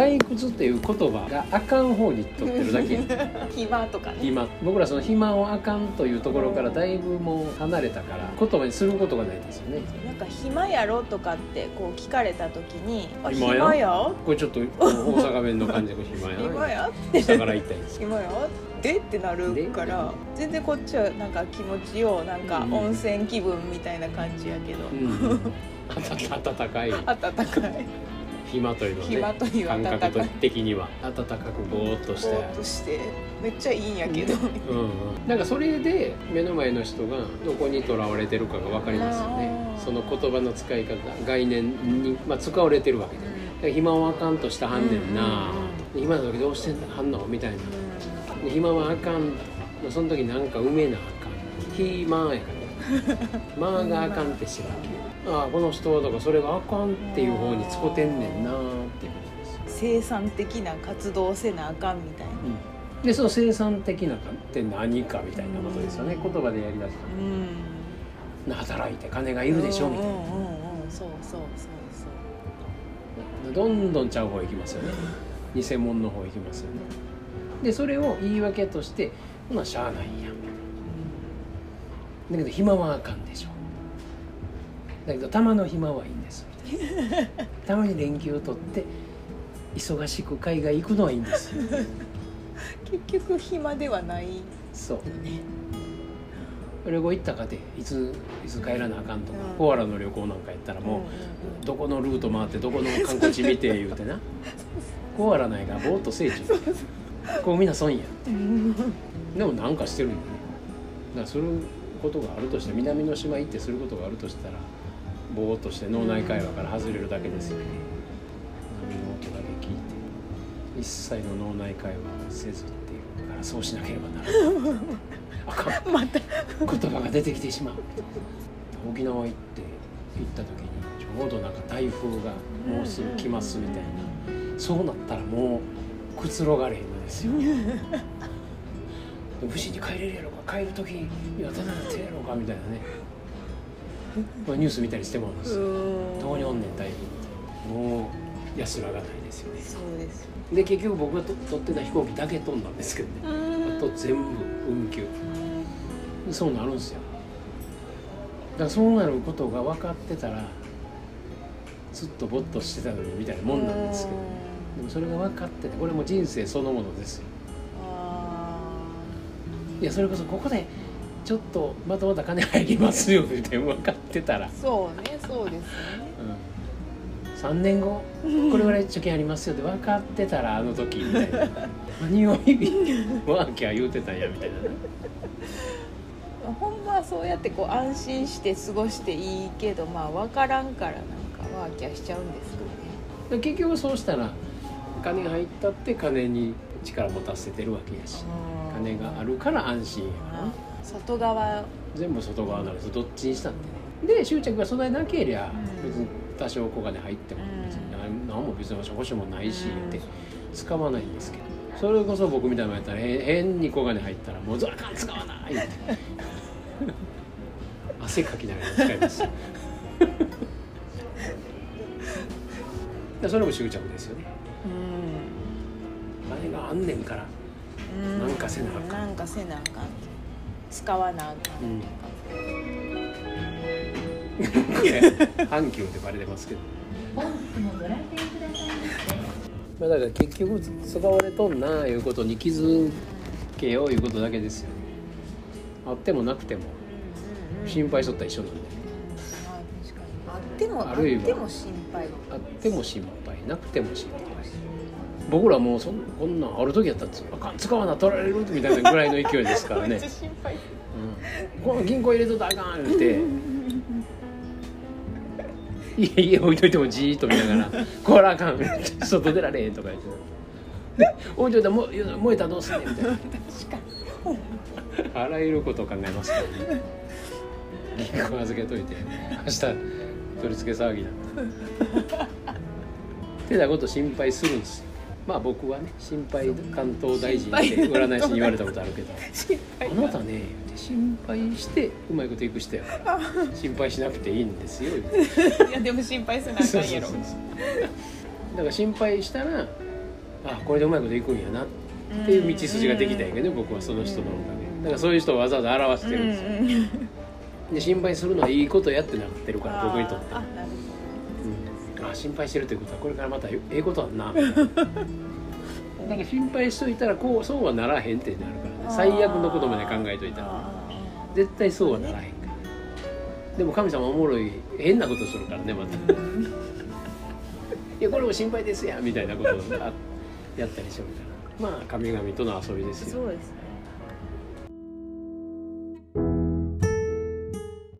退屈っていう言葉があかん方にとってるだけ 暇とかね。暇。僕らその暇をあかんというところからだいぶもう離れたから言葉にすることがないですよね。なんか暇やろとかってこう聞かれた時に「あ暇や？暇や？これちょっと大阪弁の感じの暇や暇や下から言ったんです。暇や？でってなるから全然こっちはなんか気持ちよなんかうん。温泉気分みたいな感じやけど、うん。暖かい。暖かい暇というのはね暇という感覚的には暖かくぼーっとして。ぼーっとしてめっちゃいいんやけど、うんうん、なんかそれで目の前の人がどこにとらわれてるかが分かりますよね。その言葉の使い方概念に、まあ、使われてるわけでだから暇はあかんとしたはんねんな、で暇な時どうしてんはんの？みたいな。で暇はあかん。その時なんか埋めなあかん。暇やから。まあがあかんって知らんああこの人とかそれがあかんっていう方に使ってんねんなっていう。ことです生産的な活動せなあかんみたいな。でその生産的なかって何かみたいなことですよね。言葉でやりだすうん。と働いて金がいるでしょみたいな。うんうんうんうん。そうそうそうそう。どんどんちゃう方行きますよね。偽物の方行きますよね。でそれを言い訳としてほなしゃあないやん。だけど暇はあかんでしょだけどたまの暇はいいんです。みたいなたまに連休を取って忙しく海外行くのはいいんですよ。結局暇ではない。そう。旅行行ったかていついつ帰らなあかんとか、うん。コアラの旅行なんかやったらもう、うんうんどこのルート回ってどこの観光地見て言うてな。コアラないからぼーっと聖地こうみんな損や。うん。でもなんかしてるんよね。だからすることがあるとして南の島行ってすることがあるとしたらぼーっとして脳内会話から外れるだけですよね。波の音だけ聞いて一切の脳内会話をせずっていうからそうしなければならない。あかんまた言葉が出てきてしまう。沖縄行って行った時にちょうどなんか台風がもうすぐ来ますみたいな。そうなったらもうくつろがれへんのですよ。無事に帰れるやろか。帰る時にはただなってやろうかみたいなねニュース見たりしてもらうんですよどこにおんねん台風ってもう安らがないですよね。そうです。で結局僕がと撮ってた飛行機だけ飛んだんですけどね。あと全部運休。そうなるんですよ。だからそうなることが分かってたらずっとぼっとしてたのにみたいなもんなんですけど。でもそれが分かっててこれも人生そのものですよ。あいやそれこそここでちょっとまたまた金入りますよみたいな分かってたら、ーそうねそうですね。うん、3年後これぐらい貯金ありますよって分かってたらあの時みたいな。何をワーキャー言うてたんやみたいな。ねほんまはそうやってこう安心して過ごしていいけどまあ分からんからなんかワーキャーしちゃうんですけどね。で結局そうしたら金が入ったって金に力持たせてるわけやし金があるから安心やからね外側。全部外側ならどっちにしたってね。で執着がそんなけりゃうん。別に多少小金入ってもうん。別に何何も別に保証もないしうん。って使わないんですけど。それこそ僕みたいなのやったらへ変に小金入ったらもうあかん使わないって。汗かきながら使います。でそれも執着ですよね。うん。金があんねんから。うんなんかせなあかん。なんかせなあかん。使わなあかん。うんこれ阪急でバレてますけどまあだから結局使われとんなあいうことに気づけよういうことだけですよね。あってもなくても。心配しとったら一緒なんで。まあってもああるいは。っても心配。あっても心配。なくても心配僕らもうそんこんなんある時やったんですよ。あかん使わな取られるみたいなぐらいの勢いですからね。この銀行入れとったらあかん言って。家家置いといてもじーっと見ながら「こらあかん外出られへん」とか言って「置いといたらも燃えたらどうすんねん」みたいな。確かに。あらゆることを考えますからね銀行預けといて。明日取り付け騒ぎだ。ってなこと心配するんですよまあ僕はね心配関東大臣って占い師に言われたことあるけど。心あ配なたね心配してうまいこといく人やから心配しなくていいんですよ。いやでも心配せなあかんやろ。だから心配したらあこれでうまいこといくんやな。っていう道筋ができたんやけど僕はその人のおかげ。だからそういう人をわざわざ表してるんですよ。で心配するのはいいことやってなってるから僕にとってあなるうんあ心配してるということはこれからまたええことあんな。なだから心配しといたらこうそうはならへんってなるからほど最悪のことまで考えといたら。あ絶対そうはならへんから。でも神様おもろい変なことするからねまた。いやこれも心配ですやんみたいなことをあやったりするから。まあ神々との遊びですよ。そうですね